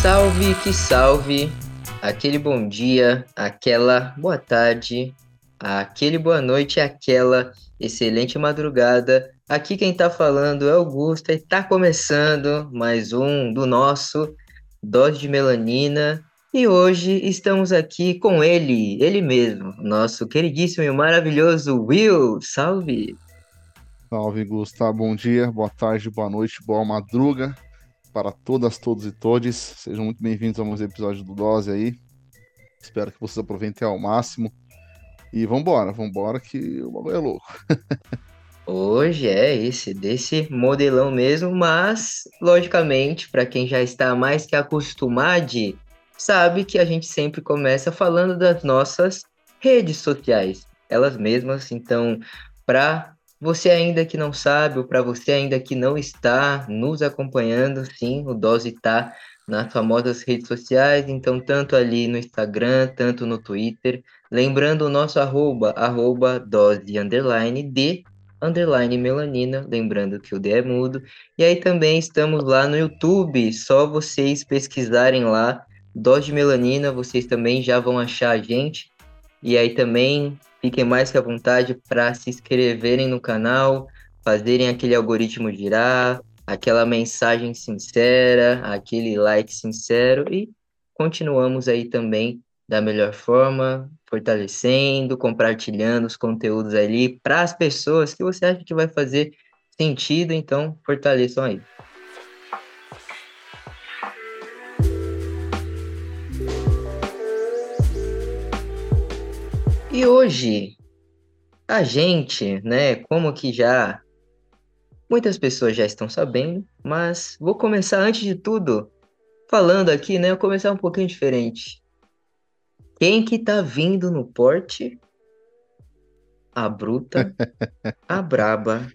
Salve que salve, aquele bom dia, aquela boa tarde, aquele boa noite, aquela excelente madrugada. Aqui quem tá falando é Augusto e tá começando mais um do nosso Dose de Melanina. E hoje estamos aqui com ele, ele mesmo, nosso queridíssimo e maravilhoso Will. Salve! Salve, Gustavo. Bom dia, boa tarde, boa noite, boa madruga para todas, todos e todes. Sejam muito bem-vindos a mais um episódio do Dose aí. Espero que vocês aproveitem ao máximo. E vambora, vambora que o bagulho é louco. Hoje é esse, desse modelão mesmo, mas, logicamente, para quem já está mais que acostumado, sabe que a gente sempre começa falando das nossas redes sociais, elas mesmas. Então, para você ainda que não sabe, ou para você ainda que não está nos acompanhando, sim, o Dose está nas famosas redes sociais, então tanto ali no Instagram, tanto no Twitter. Lembrando o nosso arroba, arroba dose underline de underline melanina, lembrando que o D é mudo. E aí também estamos lá no YouTube, só vocês pesquisarem lá, dose melanina, vocês também já vão achar a gente. E aí também Fiquem mais que à vontade para se inscreverem no canal, fazerem aquele algoritmo girar, aquela mensagem sincera, aquele like sincero e continuamos aí também da melhor forma, fortalecendo, compartilhando os conteúdos ali para as pessoas que você acha que vai fazer sentido, então fortaleçam aí. E hoje, a gente, né, como que já muitas pessoas já estão sabendo, mas vou começar antes de tudo falando aqui, né, vou começar um pouquinho diferente. Quem que tá vindo no porte? A bruta, a braba,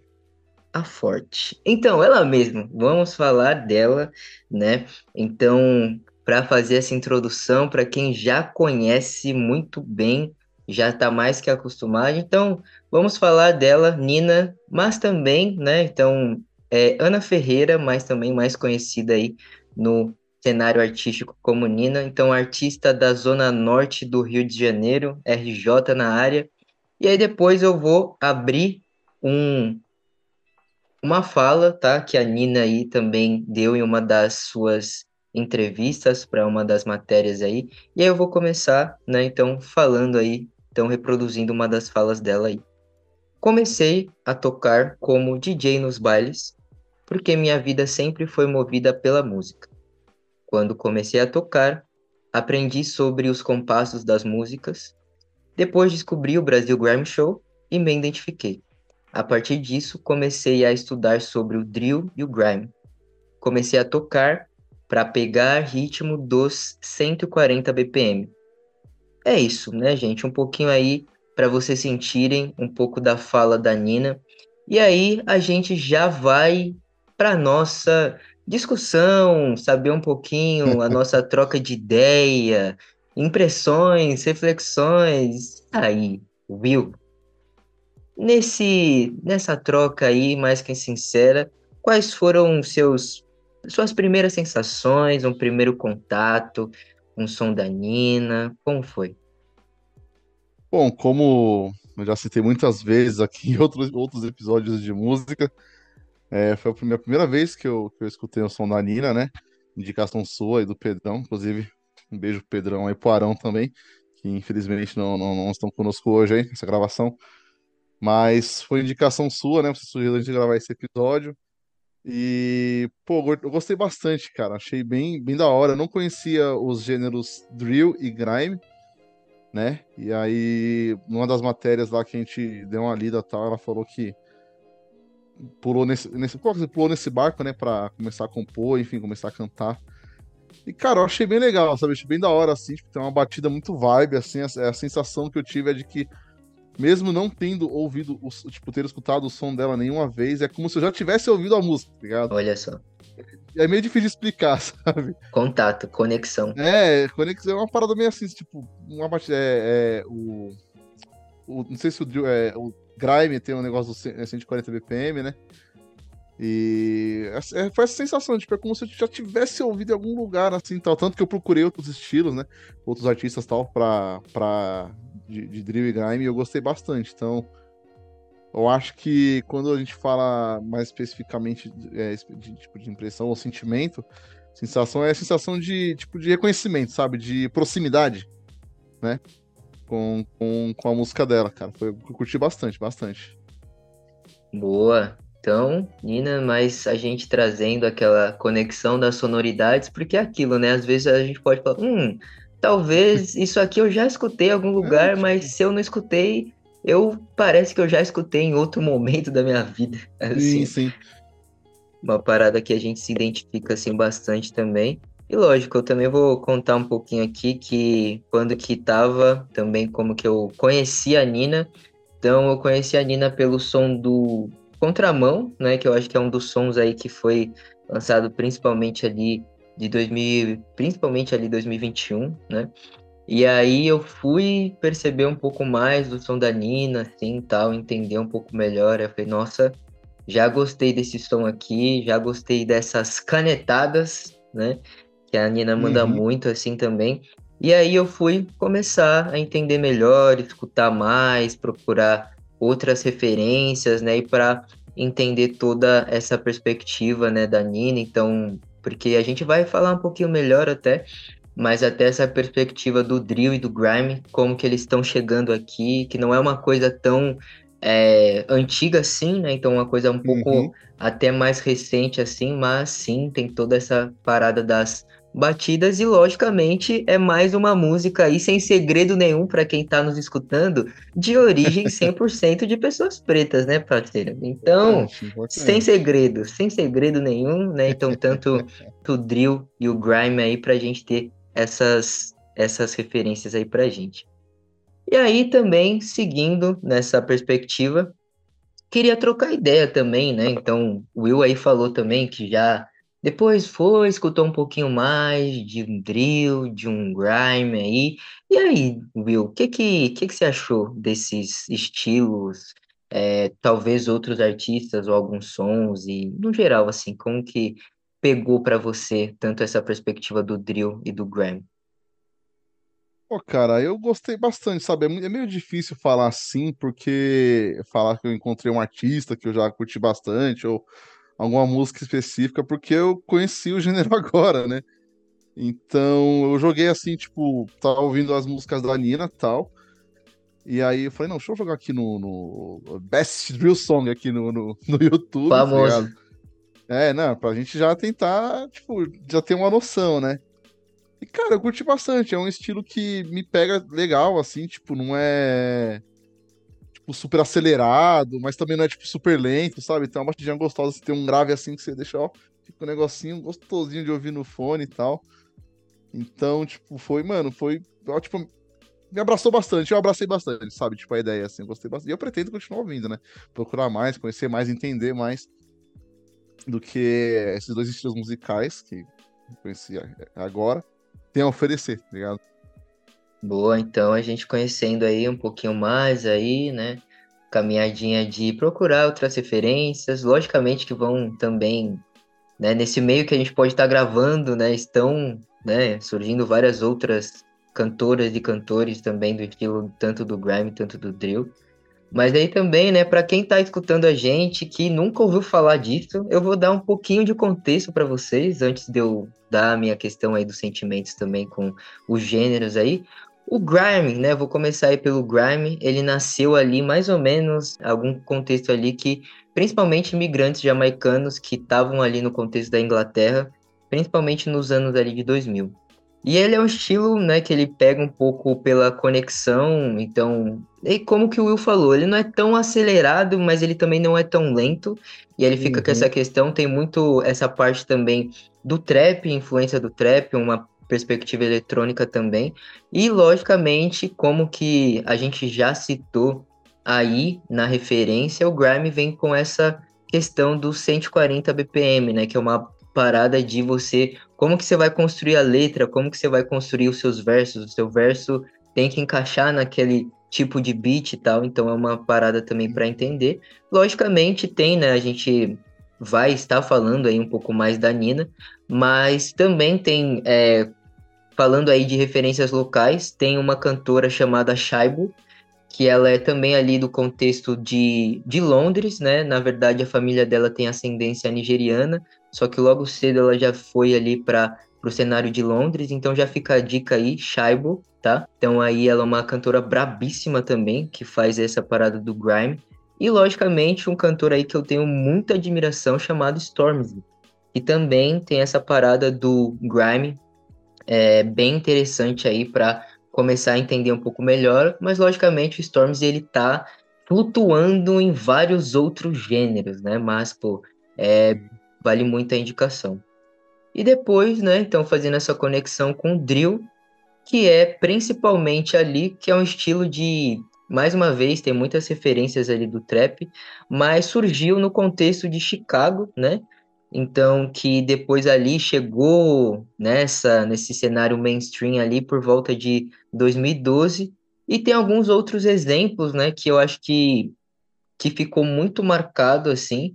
a forte. Então, ela mesma, vamos falar dela, né? Então, para fazer essa introdução para quem já conhece muito bem já está mais que acostumado. Então, vamos falar dela, Nina, mas também, né? Então, é Ana Ferreira, mas também mais conhecida aí no cenário artístico como Nina. Então, artista da zona norte do Rio de Janeiro, RJ na área. E aí depois eu vou abrir um uma fala, tá? Que a Nina aí também deu em uma das suas entrevistas para uma das matérias aí. E aí eu vou começar, né? Então, falando aí então reproduzindo uma das falas dela aí. Comecei a tocar como DJ nos bailes, porque minha vida sempre foi movida pela música. Quando comecei a tocar, aprendi sobre os compassos das músicas. Depois descobri o Brasil Grime Show e me identifiquei. A partir disso, comecei a estudar sobre o drill e o grime. Comecei a tocar para pegar ritmo dos 140 BPM, é isso, né, gente? Um pouquinho aí para vocês sentirem um pouco da fala da Nina. E aí a gente já vai para nossa discussão, saber um pouquinho a nossa troca de ideia, impressões, reflexões. Aí, Will. Nesse nessa troca aí, mais que sincera, quais foram seus suas primeiras sensações, um primeiro contato? um som da Nina? Como foi? Bom, como eu já citei muitas vezes aqui em outros, outros episódios de música, é, foi a minha primeira vez que eu, que eu escutei o som da Nina, né? Indicação sua e do Pedrão, inclusive um beijo pro Pedrão e pro Arão também, que infelizmente não, não, não estão conosco hoje aí, nessa gravação. Mas foi indicação sua, né? Você sugeriu a gente gravar esse episódio. E, pô, eu gostei bastante, cara. Achei bem, bem da hora. Eu não conhecia os gêneros drill e grime, né? E aí, numa das matérias lá que a gente deu uma lida tal, ela falou que pulou nesse, nesse, pulou nesse barco, né, pra começar a compor, enfim, começar a cantar. E, cara, eu achei bem legal, sabe? Achei bem da hora, assim, tipo, tem uma batida muito vibe, assim, a, a sensação que eu tive é de que mesmo não tendo ouvido, o, tipo, ter escutado o som dela nenhuma vez, é como se eu já tivesse ouvido a música, tá ligado? Olha só. É meio difícil de explicar, sabe? Contato, conexão. É, conexão é uma parada meio assim, tipo, uma parte. É, é o, o, Não sei se o, é, o Grime tem um negócio do 140 BPM, né? E é, foi essa sensação, tipo, é como se eu já tivesse ouvido em algum lugar, assim, tal. Tanto que eu procurei outros estilos, né? Outros artistas, tal, pra, pra, de, de drill e grime, e eu gostei bastante. Então, eu acho que quando a gente fala mais especificamente é, de, tipo, de impressão ou sentimento, sensação é a sensação de, tipo, de reconhecimento, sabe? De proximidade, né? Com, com, com a música dela, cara. Foi, eu curti bastante, bastante. Boa. Então, Nina, mas a gente trazendo aquela conexão das sonoridades, porque é aquilo, né? Às vezes a gente pode falar, hum, talvez isso aqui eu já escutei em algum lugar, é, mas se eu não escutei, eu parece que eu já escutei em outro momento da minha vida. Assim, sim, sim. Uma parada que a gente se identifica assim bastante também. E lógico, eu também vou contar um pouquinho aqui que quando que tava, também como que eu conheci a Nina. Então eu conheci a Nina pelo som do Contramão, né, que eu acho que é um dos sons aí que foi lançado principalmente ali de 2000, principalmente ali 2021, né? E aí eu fui perceber um pouco mais do som da Nina, assim, tal, entender um pouco melhor. Eu falei, nossa, já gostei desse som aqui, já gostei dessas canetadas, né? Que a Nina manda uhum. muito assim também. E aí eu fui começar a entender melhor, escutar mais, procurar outras referências, né? E para entender toda essa perspectiva, né, da Nina, então, porque a gente vai falar um pouquinho melhor até, mas até essa perspectiva do drill e do grime, como que eles estão chegando aqui, que não é uma coisa tão é, antiga assim, né? Então uma coisa um pouco uhum. até mais recente assim, mas sim tem toda essa parada das batidas e logicamente é mais uma música aí sem segredo nenhum para quem está nos escutando, de origem 100% de pessoas pretas, né, parceiro? Então, importante, importante. sem segredo, sem segredo nenhum, né? Então, tanto o drill e o grime aí pra gente ter essas essas referências aí pra gente. E aí também, seguindo nessa perspectiva, queria trocar ideia também, né? Então, o Will aí falou também que já depois foi, escutou um pouquinho mais de um drill, de um grime aí. E aí, Will, o que que, que que você achou desses estilos? É, talvez outros artistas ou alguns sons e, no geral, assim, como que pegou para você tanto essa perspectiva do drill e do grime? Pô, cara, eu gostei bastante, sabe? É é meio difícil falar assim, porque falar que eu encontrei um artista que eu já curti bastante, ou alguma música específica, porque eu conheci o gênero agora, né? Então eu joguei assim, tipo, tava ouvindo as músicas da Nina e tal. E aí eu falei, não, deixa eu jogar aqui no, no Best Drill Song aqui no, no, no YouTube. Tá Famoso. Tá é, não, pra gente já tentar, tipo, já ter uma noção, né? E, cara, eu curti bastante. É um estilo que me pega legal, assim, tipo, não é tipo, super acelerado, mas também não é, tipo, super lento, sabe? Tem uma batidinha gostosa, você tem um grave assim que você deixa, ó, fica um negocinho gostosinho de ouvir no fone e tal. Então, tipo, foi, mano, foi, ó, tipo, me abraçou bastante, eu abracei bastante, sabe? Tipo, a ideia, assim, eu gostei bastante. E eu pretendo continuar ouvindo, né? Procurar mais, conhecer mais, entender mais do que esses dois estilos musicais que eu conheci agora tem a oferecer, tá ligado? Boa, então a gente conhecendo aí um pouquinho mais aí, né? Caminhadinha de procurar outras referências, logicamente que vão também, né, nesse meio que a gente pode estar tá gravando, né, estão, né, surgindo várias outras cantoras e cantores também do estilo tanto do grime, tanto do drill. Mas aí também, né, para quem está escutando a gente que nunca ouviu falar disso, eu vou dar um pouquinho de contexto para vocês antes de eu dar a minha questão aí dos sentimentos também com os gêneros aí. O grime, né? Vou começar aí pelo grime. Ele nasceu ali mais ou menos algum contexto ali que, principalmente imigrantes jamaicanos que estavam ali no contexto da Inglaterra, principalmente nos anos ali de 2000. E ele é um estilo, né, que ele pega um pouco pela conexão, então, e como que o Will falou, ele não é tão acelerado, mas ele também não é tão lento, e ele fica uhum. com essa questão, tem muito essa parte também do trap, influência do trap, uma perspectiva eletrônica também. E, logicamente, como que a gente já citou aí na referência o grime vem com essa questão dos 140 BPM, né, que é uma parada de você, como que você vai construir a letra, como que você vai construir os seus versos, o seu verso tem que encaixar naquele tipo de beat e tal, então é uma parada também para entender. Logicamente tem, né, a gente vai estar falando aí um pouco mais da Nina, mas também tem, é, falando aí de referências locais, tem uma cantora chamada Shaibu, que ela é também ali do contexto de, de Londres, né? Na verdade, a família dela tem ascendência nigeriana, só que logo cedo ela já foi ali para o cenário de Londres, então já fica a dica aí, Shaibo, tá? Então aí ela é uma cantora brabíssima também, que faz essa parada do grime. E logicamente um cantor aí que eu tenho muita admiração chamado Stormzy, que também tem essa parada do grime, é bem interessante aí para começar a entender um pouco melhor, mas logicamente o Stormzy ele tá flutuando em vários outros gêneros, né? Mas pô, é, vale muito a indicação. E depois, né, então fazendo essa conexão com o drill, que é principalmente ali que é um estilo de mais uma vez tem muitas referências ali do trap, mas surgiu no contexto de Chicago, né? Então que depois ali chegou nessa nesse cenário mainstream ali por volta de 2012 e tem alguns outros exemplos, né, que eu acho que que ficou muito marcado assim,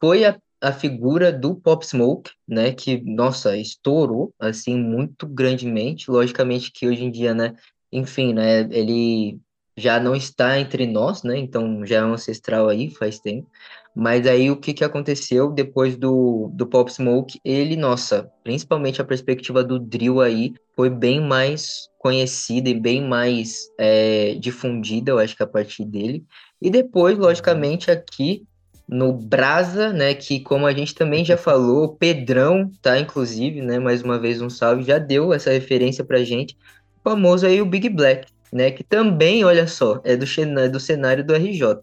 foi a a figura do Pop Smoke, né, que, nossa, estourou, assim, muito grandemente, logicamente que hoje em dia, né, enfim, né, ele já não está entre nós, né, então já é um ancestral aí, faz tempo, mas aí o que que aconteceu? Depois do, do Pop Smoke, ele, nossa, principalmente a perspectiva do drill aí, foi bem mais conhecida e bem mais é, difundida, eu acho que a partir dele, e depois, logicamente, aqui no Brasa, né, que como a gente também já falou, o Pedrão, tá, inclusive, né, mais uma vez um salve, já deu essa referência pra gente, o famoso aí o Big Black, né, que também, olha só, é do, é do cenário do RJ.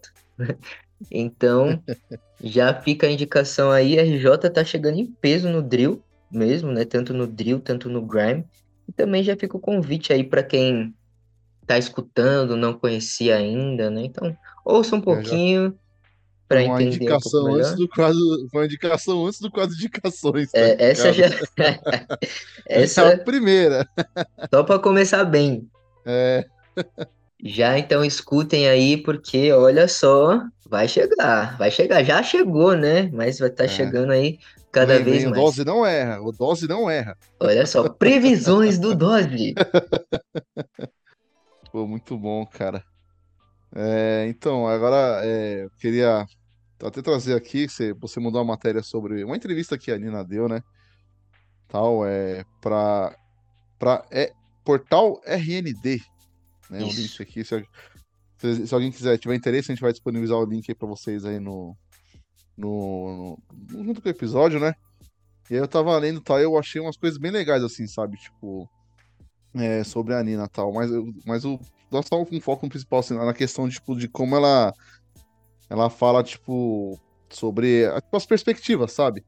Então, já fica a indicação aí, RJ tá chegando em peso no drill mesmo, né, tanto no drill, tanto no grime, e também já fica o convite aí para quem tá escutando, não conhecia ainda, né, então, ouça um pouquinho... Para entender indicação um antes do quadro, uma indicação antes do quadro de indicações. Tá é, essa já essa é a primeira. Só para começar bem. É. Já então escutem aí porque olha só, vai chegar, vai chegar, já chegou, né? Mas vai estar tá é. chegando aí cada vem, vez vem, mais. O Dose não erra, o Dose não erra. Olha só, previsões do Dose. Pô, muito bom, cara. É, então, agora é, eu queria até trazer aqui, você, você mandou uma matéria sobre uma entrevista que a Nina deu, né? Tal, é para para é portal RND, né? Isso. O link aqui, se, se, se, alguém quiser, tiver interesse, a gente vai disponibilizar o link aí para vocês aí no, no, no, junto com o episódio, né? E aí eu tava lendo tal, eu achei umas coisas bem legais assim, sabe? Tipo, é, sobre a Nina tal, mas mas o nós estamos com foco principal assim, na questão tipo, de como ela ela fala, tipo, sobre tipo, as perspectivas, sabe?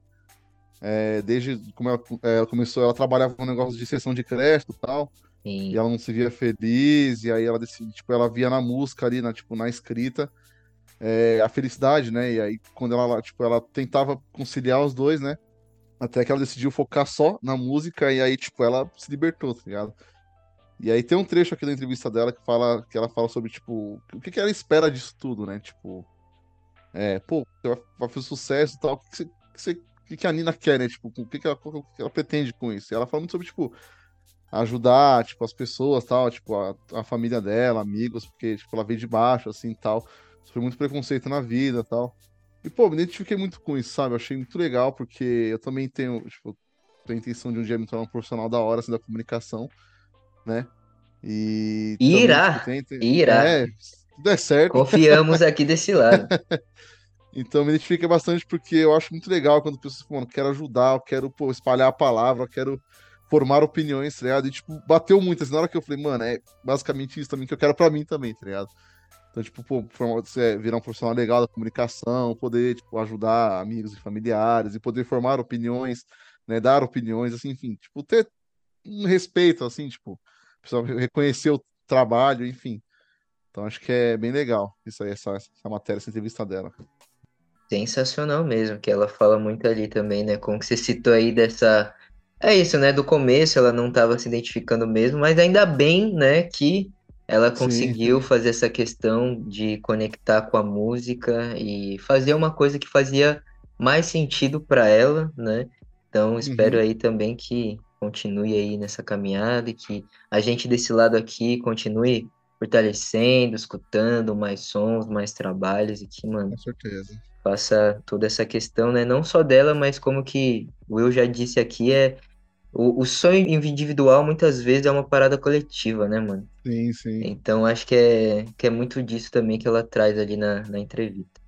É, desde como ela, ela, começou, ela trabalhava com um negócio de sessão de crédito e tal. Sim. E ela não se via feliz, e aí ela decide, tipo, ela via na música ali, na, tipo, na escrita, é, a felicidade, né? E aí, quando ela, tipo, ela tentava conciliar os dois, né? Até que ela decidiu focar só na música, e aí, tipo, ela se libertou, tá ligado? E aí tem um trecho aqui da entrevista dela que fala que ela fala sobre, tipo, o que, que ela espera disso tudo, né? Tipo, é, pô, vai, vai fazer sucesso e tal. O que, você, que, que, que a Nina quer, né? Tipo, o que, que, ela, que ela pretende com isso? E ela fala muito sobre, tipo, ajudar, tipo, as pessoas, tal, tipo, a, a família dela, amigos, porque, tipo, ela veio de baixo, assim, tal. Sofreu muito preconceito na vida, tal. E, pô, me identifiquei muito com isso, sabe? Eu achei muito legal, porque eu também tenho, tipo, tenho a intenção de um dia me tornar um profissional da hora, assim, da comunicação, né? E... Irá! Também, tipo, Irá! É, tudo é certo. Confiamos aqui desse lado. Então me identifica bastante porque eu acho muito legal quando pessoas falam, quero ajudar, eu quero pô, espalhar a palavra, eu quero formar opiniões, tá ligado? E, tipo, bateu muito, assim, na hora que eu falei, mano, é basicamente isso também que eu quero pra mim também, tá ligado? Então, tipo, pô, você virar um profissional legal da comunicação, poder, tipo, ajudar amigos e familiares, e poder formar opiniões, né, dar opiniões, assim, enfim, tipo, ter um respeito, assim, tipo, pessoal reconhecer o trabalho, enfim. Então acho que é bem legal isso aí, essa, essa matéria, essa entrevista dela. Sensacional mesmo, que ela fala muito ali também, né? Como que você citou aí dessa. É isso, né? Do começo ela não estava se identificando mesmo, mas ainda bem, né, que ela conseguiu Sim. fazer essa questão de conectar com a música e fazer uma coisa que fazia mais sentido para ela, né? Então espero uhum. aí também que continue aí nessa caminhada e que a gente desse lado aqui continue fortalecendo, escutando mais sons, mais trabalhos e que, mano, com certeza. faça toda essa questão, né? Não só dela, mas como que o Will já disse aqui, é o, o sonho individual muitas vezes é uma parada coletiva, né, mano? Sim, sim. Então acho que é, que é muito disso também que ela traz ali na, na entrevista.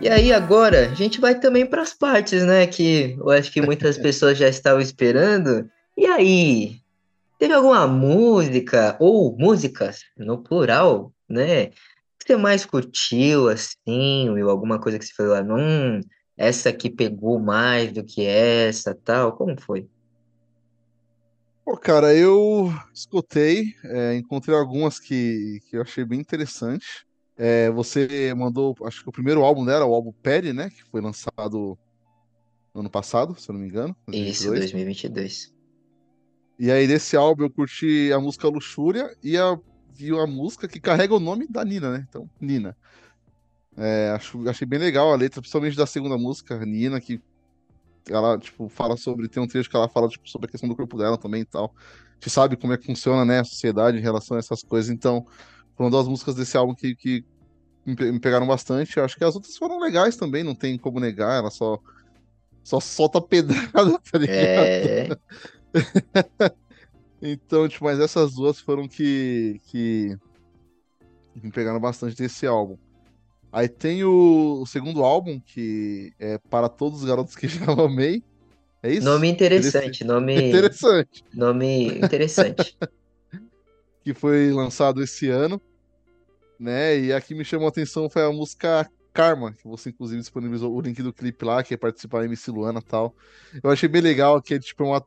E aí agora a gente vai também para as partes, né? Que eu acho que muitas pessoas já estavam esperando. E aí, teve alguma música ou músicas no plural, né? Você mais curtiu assim, ou alguma coisa que você falou, hum, essa aqui pegou mais do que essa, tal? Como foi? Pô, cara, eu escutei, é, encontrei algumas que, que eu achei bem interessante. É, você mandou, acho que o primeiro álbum dela, o álbum Perry, né? Que foi lançado no ano passado, se eu não me engano. 2022. Isso, 2022. E aí, desse álbum, eu curti a música Luxúria e a, e a música que carrega o nome da Nina, né? Então, Nina. É, acho, achei bem legal a letra, principalmente da segunda música, Nina, que ela, tipo, fala sobre. Tem um trecho que ela fala, tipo, sobre a questão do corpo dela também e tal. A gente sabe como é que funciona, né, a sociedade em relação a essas coisas, então foram duas músicas desse álbum que, que me pegaram bastante. Eu acho que as outras foram legais também, não tem como negar, ela só, só solta pedrada, tá ligado? É. então, tipo, mas essas duas foram que, que me pegaram bastante desse álbum. Aí tem o, o, segundo álbum, que é Para Todos os Garotos que Já Amei. É isso? Nome interessante, nome... Interessante. Nome interessante. que foi lançado esse ano né? E a que me chamou a atenção foi a música Karma, que você inclusive disponibilizou o link do clipe lá, que é participar da MC Luana e tal. Eu achei bem legal que é tipo uma.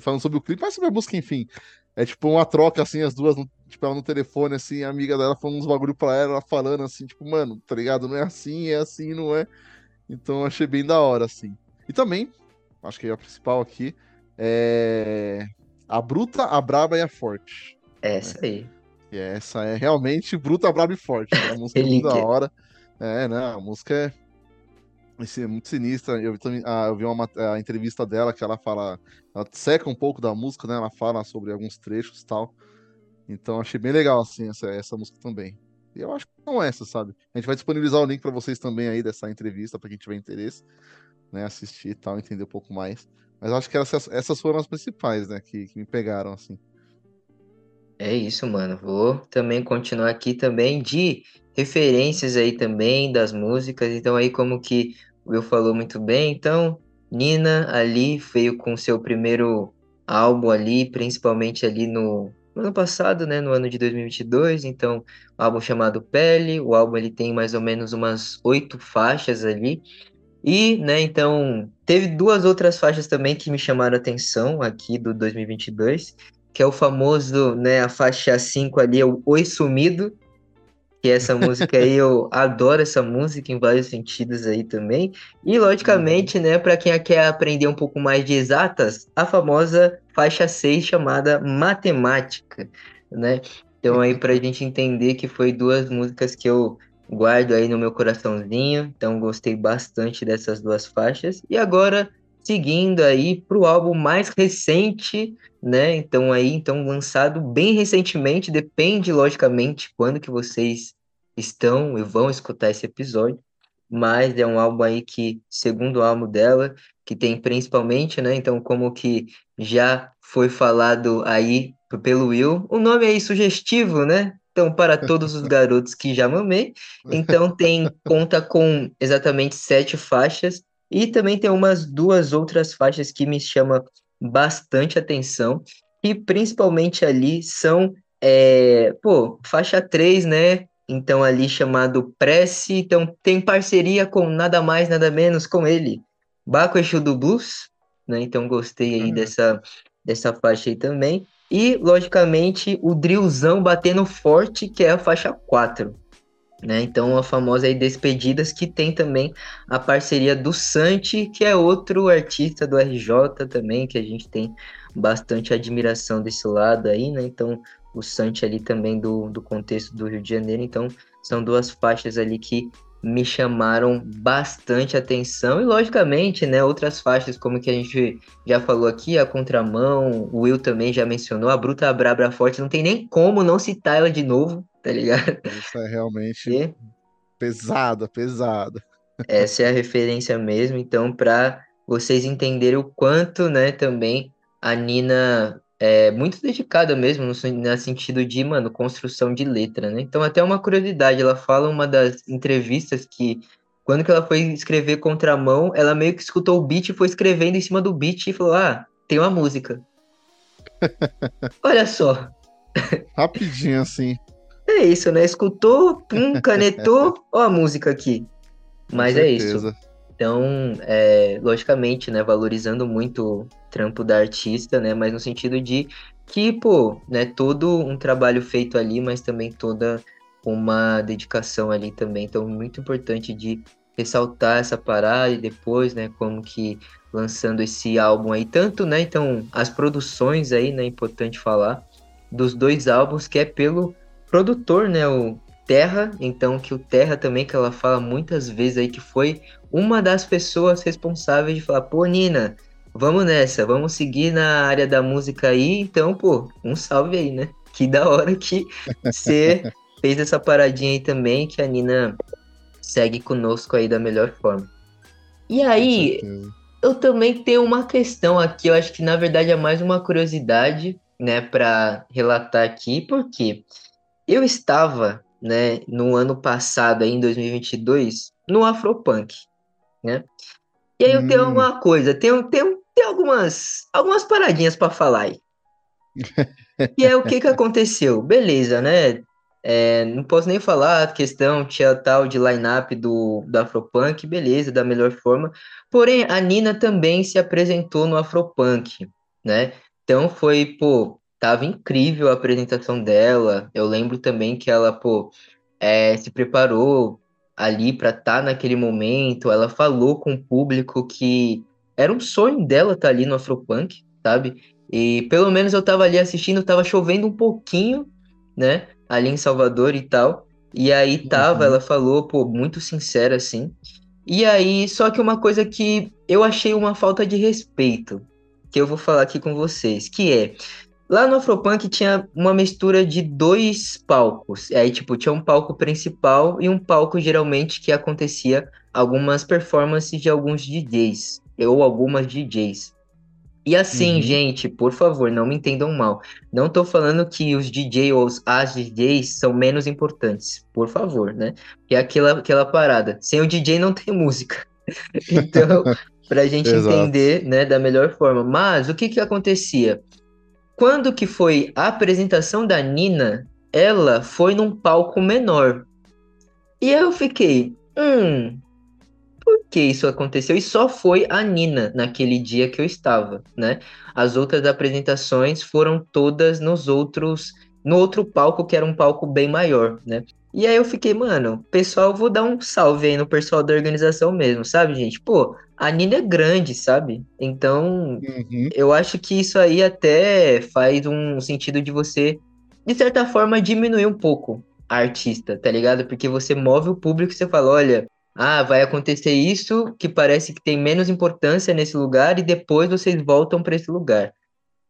Falando sobre o clipe, mas sobre a música, enfim. É tipo uma troca, assim, as duas, tipo, ela no telefone, assim, a amiga dela falando uns bagulho pra ela, ela falando assim, tipo, mano, tá ligado? Não é assim, é assim, não é. Então achei bem da hora, assim. E também, acho que é a principal aqui, é. A Bruta, a Braba e a Forte. Essa né? aí. E essa é realmente bruta, braba e forte. Né? A música é muito da hora. É, né? A música é, é muito sinistra. Eu, ah, eu vi uma a entrevista dela que ela fala. Ela seca um pouco da música, né? Ela fala sobre alguns trechos e tal. Então achei bem legal, assim, essa, essa música também. E eu acho que não essa, sabe? A gente vai disponibilizar o link para vocês também aí dessa entrevista, para quem tiver interesse, né? Assistir e tal, entender um pouco mais. Mas acho que essas, essas foram as principais, né? Que, que me pegaram, assim. É isso, mano. Vou também continuar aqui também de referências aí também das músicas. Então aí como que o Will falou muito bem. Então, Nina ali veio com seu primeiro álbum ali, principalmente ali no, no ano passado, né, no ano de 2022. Então, um álbum chamado Pele. O álbum ele tem mais ou menos umas oito faixas ali. E, né, então, teve duas outras faixas também que me chamaram a atenção aqui do 2022, que é o famoso, né, a faixa 5 ali, o Oi Sumido, que essa música aí, eu adoro essa música em vários sentidos aí também. E, logicamente, né, para quem quer aprender um pouco mais de exatas, a famosa faixa 6 chamada Matemática, né? Então aí pra gente entender que foi duas músicas que eu guardo aí no meu coraçãozinho, então gostei bastante dessas duas faixas. E agora seguindo aí para o álbum mais recente, né? Então aí, então lançado bem recentemente, depende logicamente quando que vocês estão e vão escutar esse episódio, mas é um álbum aí que, segundo o álbum dela, que tem principalmente, né? Então como que já foi falado aí pelo Will, o nome aí sugestivo, né? Então, para todos os garotos que já mamei. Então, tem conta com exatamente sete faixas, e também tem umas duas outras faixas que me chamam bastante atenção, e principalmente ali são, é, pô, faixa 3, né? Então ali chamado Prece, então tem parceria com nada mais, nada menos com ele, Baco Exu do Blues, né? Então gostei aí uhum. dessa, dessa faixa aí também. E, logicamente, o drillzão batendo forte, que é a faixa 4. Né? Então, a famosa aí Despedidas, que tem também a parceria do Santi, que é outro artista do RJ também, que a gente tem bastante admiração desse lado aí, né? Então, o Santi ali também do, do contexto do Rio de Janeiro. Então, são duas faixas ali que me chamaram bastante atenção e logicamente, né, outras faixas como que a gente já falou aqui, a Contramão, o Will também já mencionou, a Bruta Brabra Forte, não tem nem como não citar ela de novo, tá ligado? Isso é realmente e... pesada, pesada. Essa é a referência mesmo, então para vocês entenderem o quanto, né, também a Nina é muito dedicada mesmo, no, no, sentido de, mano, construção de letra, né? Então, até uma curiosidade, ela fala uma das entrevistas que, quando que ela foi escrever Contramão, ela meio que escutou o beat e foi escrevendo em cima do beat e falou, ah, tem uma música. Olha só. Rapidinho, assim. É isso, né? Escutou, pum, canetou, ó a música aqui. Mas é isso. Então, é, logicamente, né, valorizando muito trampo da artista, né, mas no sentido de que, pô, né, todo um trabalho feito ali, mas também toda uma dedicação ali também. Então, muito importante de ressaltar essa parada e depois, né, como que lançando esse álbum aí, tanto, né, então, as produções aí, né, é importante falar, dos dois álbuns, que é pelo produtor, né, o Terra, então que o Terra também, que ela fala muitas vezes aí que foi uma das pessoas responsáveis de falar, pô, Nina, vamos nessa, vamos seguir na área da música aí, então, pô, um salve aí, né? Que da hora que você fez essa paradinha aí também, que a Nina segue conosco aí da melhor forma. E aí, eu também tenho uma questão aqui, eu acho que na verdade é mais uma curiosidade, né, para relatar aqui, porque eu estava né, no ano passado, aí, em 2022, no Afropunk, né? E aí eu tenho hum. alguma coisa, tenho, tenho, tenho algumas, algumas paradinhas para falar aí. e é o que que aconteceu? Beleza, né? É, não posso nem falar a questão, tinha tal de line-up do, do Afropunk, beleza, da melhor forma. Porém, a Nina também se apresentou no Afropunk, né? Então foi, pô, tava incrível a apresentação dela. Eu lembro também que ela, pô, é, se preparou ali para estar tá naquele momento. Ela falou com o público que era um sonho dela estar tá ali no Afropunk, sabe? E pelo menos eu tava ali assistindo, tava chovendo um pouquinho, né? Ali em Salvador e tal. E aí tava, uhum. ela falou, pô, muito sincera assim. E aí, só que uma coisa que eu achei uma falta de respeito, que eu vou falar aqui com vocês, que é Lá no Afropunk tinha uma mistura de dois palcos. Aí, tipo, tinha um palco principal e um palco geralmente que acontecia algumas performances de alguns DJs, ou algumas DJs. E assim, uhum. gente, por favor, não me entendam mal. Não tô falando que os DJs ou as DJs são menos importantes, por favor, né? Que é aquela, aquela parada. Sem o DJ não tem música. então, pra gente entender, né, da melhor forma. Mas o que que acontecia? Quando que foi a apresentação da Nina, ela foi num palco menor. E eu fiquei, hum, por que isso aconteceu? E só foi a Nina naquele dia que eu estava, né? As outras apresentações foram todas nos outros, no outro palco que era um palco bem maior, né? E aí eu fiquei, mano, pessoal, vou dar um salve aí no pessoal da organização mesmo, sabe, gente? Pô, a Nina é grande, sabe? Então, uhum. eu acho que isso aí até faz um sentido de você, de certa forma, diminuir um pouco a artista, tá ligado? Porque você move o público e você fala, olha, ah, vai acontecer isso que parece que tem menos importância nesse lugar e depois vocês voltam para esse lugar.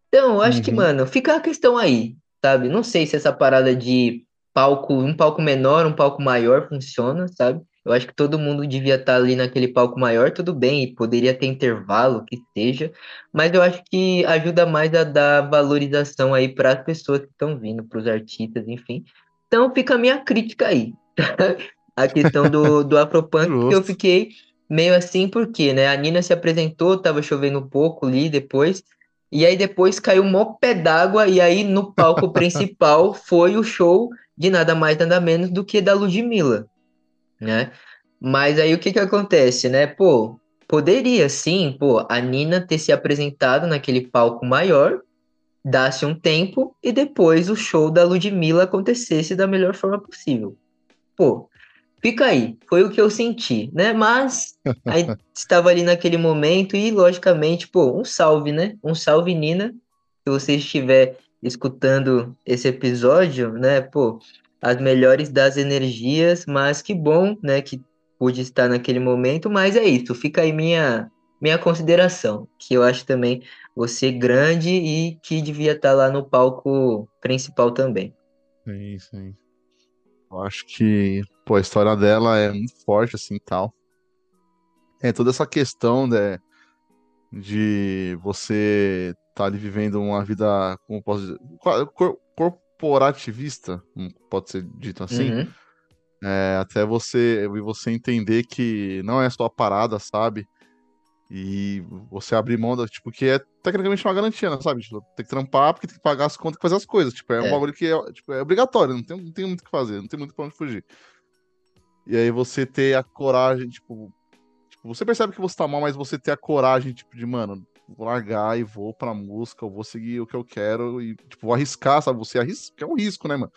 Então, eu acho uhum. que, mano, fica a questão aí, sabe? Não sei se essa parada de palco, um palco menor, um palco maior funciona, sabe? Eu acho que todo mundo devia estar ali naquele palco maior, tudo bem, e poderia ter intervalo, que seja, mas eu acho que ajuda mais a dar valorização aí para as pessoas que estão vindo, para os artistas, enfim. Então fica a minha crítica aí. a questão do, do Afropunk, que eu fiquei meio assim, porque, né? A Nina se apresentou, tava chovendo um pouco ali depois, e aí depois caiu um mó pé d'água, e aí no palco principal foi o show de nada mais, nada menos do que da Ludmilla, né? Mas aí o que que acontece, né? Pô, poderia sim, pô, a Nina ter se apresentado naquele palco maior, dasse um tempo e depois o show da Ludmilla acontecesse da melhor forma possível. Pô, fica aí, foi o que eu senti, né? Mas aí estava ali naquele momento e, logicamente, pô, um salve, né? Um salve, Nina. Se você estiver escutando esse episódio, né? Pô, as melhores das energias, mas que bom, né? Que pude estar naquele momento, mas é isso, fica aí minha, minha consideração, que eu acho também você grande e que devia estar lá no palco principal também. Sim, sim. Eu acho que, pô, a história dela é muito forte, assim, tal. É toda essa questão né, de você estar tá ali vivendo uma vida, como posso dizer, corporativista, pode ser dito assim. Uhum é, até você você entender que não é só a parada, sabe? E você abrir mão da, tipo, que é tecnicamente uma garantia, né, sabe? Tipo, tem que trampar porque tem que pagar as contas e fazer as coisas. Tipo, é, é. um bagulho que é, tipo, é obrigatório, não tem, não tem muito o que fazer, não tem muito pra onde fugir. E aí você ter a coragem, tipo, tipo, você percebe que você tá mal, mas você ter a coragem, tipo, de, mano, vou largar e vou pra música, eu vou seguir o que eu quero e, tipo, vou arriscar, sabe? Você arrisca, é um risco, né, mano?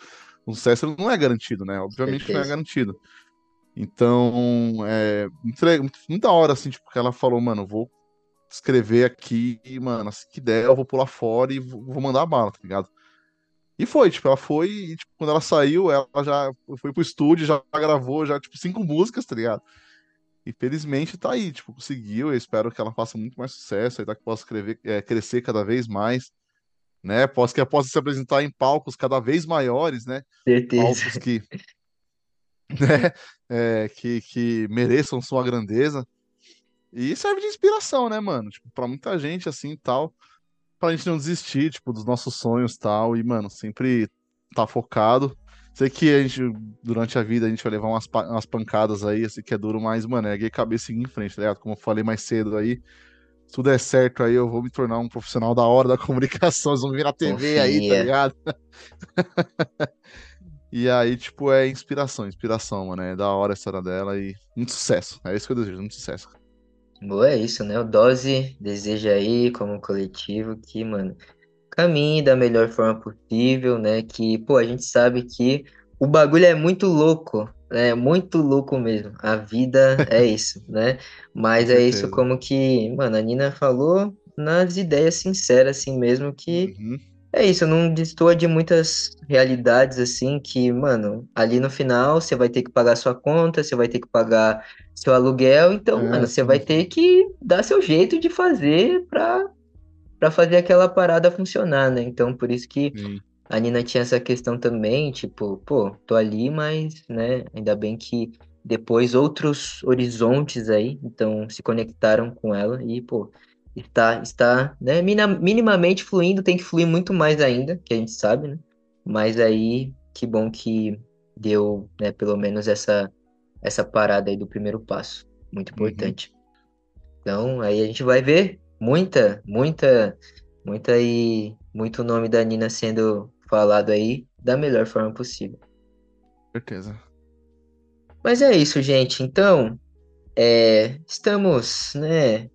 o sucesso não é garantido, né? Obviamente não é garantido. Então, é muito, muito da hora, assim, tipo, que ela falou, mano, vou escrever aqui e, mano, assim que der, eu vou pular fora e vou mandar a bala, tá ligado? E foi, tipo, ela foi e, tipo, quando ela saiu, ela já foi pro estúdio, já gravou, já, tipo, cinco músicas, tá ligado? E felizmente tá aí, tipo, conseguiu. Eu espero que ela faça muito mais sucesso, aí tá que possa escrever, é, crescer cada vez mais né? Posso que possa se apresentar em palcos cada vez maiores, né? Certeza. Palcos que, né? É, que, que mereçam sua grandeza. E serve de inspiração, né, mano? Tipo, pra muita gente, assim, tal. Pra gente não desistir, tipo, dos nossos sonhos, tal. E, mano, sempre tá focado. Sei que a gente, durante a vida, a gente vai levar umas, umas pancadas aí, assim, que é duro, mas, mano, é a cabeça e em frente, tá ligado? Como eu falei mais cedo aí, se tudo der certo aí, eu vou me tornar um profissional da hora da comunicação, eles vão vir na TV Confia. aí, tá ligado? e aí, tipo, é inspiração, inspiração, mano. É da hora a história dela e muito sucesso. É isso que eu desejo, muito sucesso. Boa, é isso, né? O Dose deseja aí, como coletivo, que, mano, caminhe da melhor forma possível, né? Que, pô, a gente sabe que o bagulho é muito louco, é muito louco mesmo. A vida é isso, né? Mas é isso como que, mano, a Nina falou nas ideias sinceras, assim mesmo, que uhum. É isso, não destoa de muitas realidades, assim, que, mano, ali no final você vai ter que pagar sua conta, você vai ter que pagar seu aluguel, então, é, mano, você vai ter que dar seu jeito de fazer pra, pra fazer aquela parada funcionar, né? Então, por isso que. Sim a Nina tinha essa questão também, tipo, pô, tô ali, mas, né, ainda bem que depois outros horizontes aí, então se conectaram com ela e, pô, está, está, né, minimamente fluindo, tem que fluir muito mais ainda, que a gente sabe, né, mas aí, que bom que deu, né, pelo menos essa, essa parada aí do primeiro passo, muito uhum. importante. Uhum. Então, aí a gente vai ver muita, muita, muita aí, muito nome da Nina sendo falado aí da melhor forma possível. Certeza. Mas é isso, gente. Então, é, estamos, né,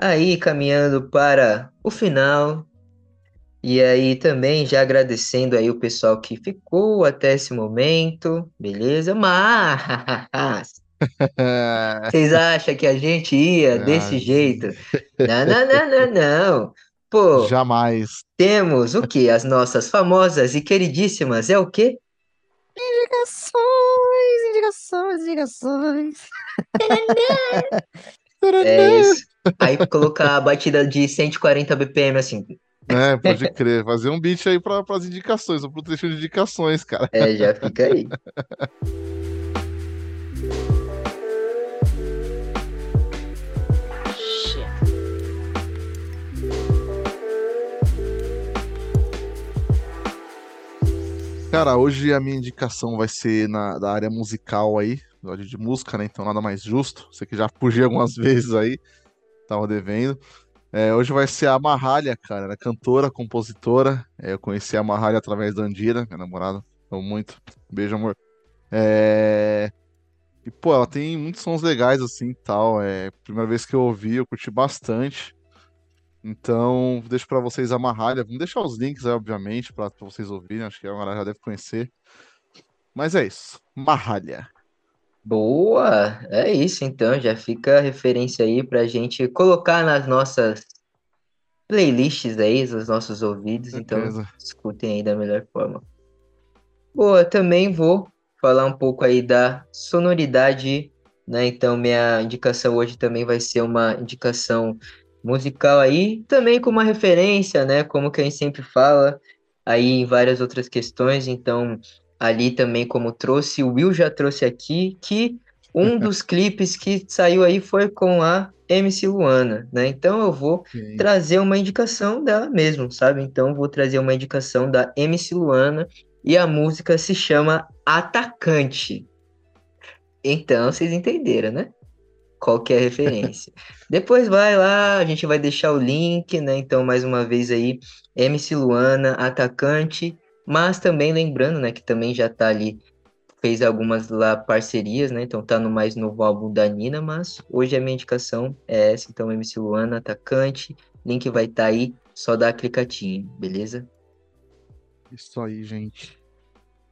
aí caminhando para o final. E aí também já agradecendo aí o pessoal que ficou até esse momento, beleza? Mas vocês acham que a gente ia desse jeito? Não, não, não, não, não. Pô, Jamais. temos o que? As nossas famosas e queridíssimas é o quê? Indicações, indicações, indicações. É isso. Aí colocar a batida de 140 BPM assim. É, pode crer. Fazer um beat aí para as indicações, ou pro trecho de indicações, cara. É, já fica aí. Cara, hoje a minha indicação vai ser na da área musical aí, de música, né? Então nada mais justo. Você que já fugi algumas vezes aí, tava devendo. É, hoje vai ser a Marralha, cara. Ela é cantora, compositora. É, eu conheci a Marralha através da Andira, minha namorada. Amo muito. Beijo, amor. É... E, pô, ela tem muitos sons legais assim tal. É, primeira vez que eu ouvi, eu curti bastante. Então, deixo para vocês amarrarem. Vamos deixar os links, aí, obviamente, para vocês ouvirem. Acho que a galera já deve conhecer. Mas é isso. Marralha. Boa! É isso, então. Já fica a referência aí pra gente colocar nas nossas playlists aí, nos nossos ouvidos. Então, escutem aí da melhor forma. Boa, também vou falar um pouco aí da sonoridade, né? Então, minha indicação hoje também vai ser uma indicação musical aí, também com uma referência, né? Como que a gente sempre fala aí em várias outras questões. Então, ali também, como trouxe, o Will já trouxe aqui, que um dos clipes que saiu aí foi com a MC Luana, né? Então, eu vou trazer uma indicação dela mesmo, sabe? Então, vou trazer uma indicação da MC Luana e a música se chama Atacante. Então, vocês entenderam, né? Qual que é a referência. Depois vai lá, a gente vai deixar o link, né? Então, mais uma vez aí, MC Luana, Atacante, mas também lembrando, né, que também já tá ali, fez algumas lá parcerias, né? Então tá no mais novo álbum da Nina, mas hoje a minha indicação é essa, então MC Luana, Atacante, link vai estar aí, só dá a clicatinha, beleza? Isso aí, gente.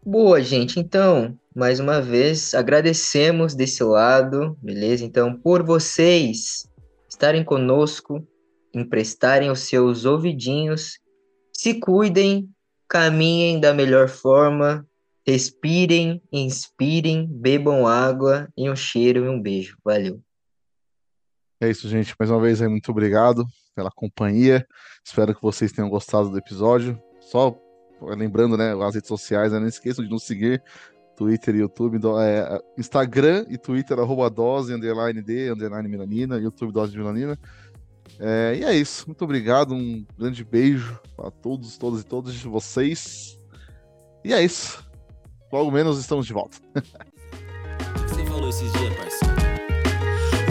Boa, gente. Então, mais uma vez, agradecemos desse lado, beleza? Então, por vocês estarem conosco, emprestarem os seus ouvidinhos, se cuidem, caminhem da melhor forma, respirem, inspirem, bebam água e um cheiro e um beijo. Valeu. É isso, gente. Mais uma vez, muito obrigado pela companhia. Espero que vocês tenham gostado do episódio. Só lembrando, né, as redes sociais, né, não esqueçam de nos seguir. Twitter e YouTube, do- é, Instagram e Twitter, arroba dose, underline D, underline Milanina, YouTube Dose de Milanina. É, e é isso. Muito obrigado. Um grande beijo a todos, todas e todos de vocês. E é isso. Logo menos estamos de volta. Você falou esses dias, parceiro.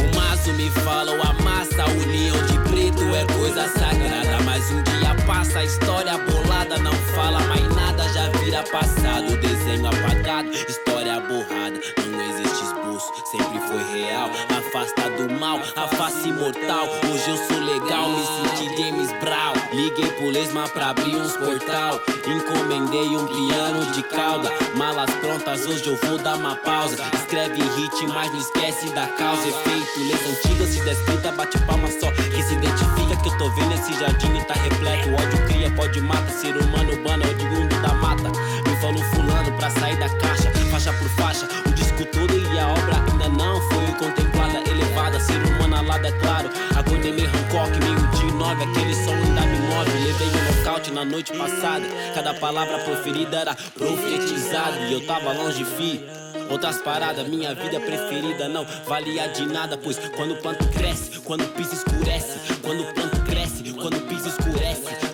O maço me fala, o amassa, a união de preto é coisa sagrada. Mas um dia passa, a história bolada não fala mais nada, já vira passado. Desenho apagado, história borrada. Não existe esboço, sempre foi real. Afasta do mal, a face imortal. Hoje eu sou legal, me senti James Brown. Liguei pro Lesma pra abrir uns portal. Encomendei um piano de cauda. Malas prontas, hoje eu vou dar uma pausa. Escreve hit, mas não esquece da causa. Efeito, leis antigas, se descrita, bate palma só. Que se identifica que eu tô vendo esse jardim e tá repleto. Ódio cria, pode mata. Ser humano urbano é o mundo da mata. Me falou fulano pra sair da caixa, faixa por faixa. Disco todo e a obra ainda não foi contemplada, elevada. Ser humano alado, é claro. Meio Hancock, meio de nove. Aquele som ainda me move. Levei um nocaute na noite passada. Cada palavra proferida era profetizada. E eu tava longe, fi. Outras paradas, minha vida preferida não valia de nada, pois quando o planto cresce, quando o piso escurece, quando o planto cresce, quando o piso escurece,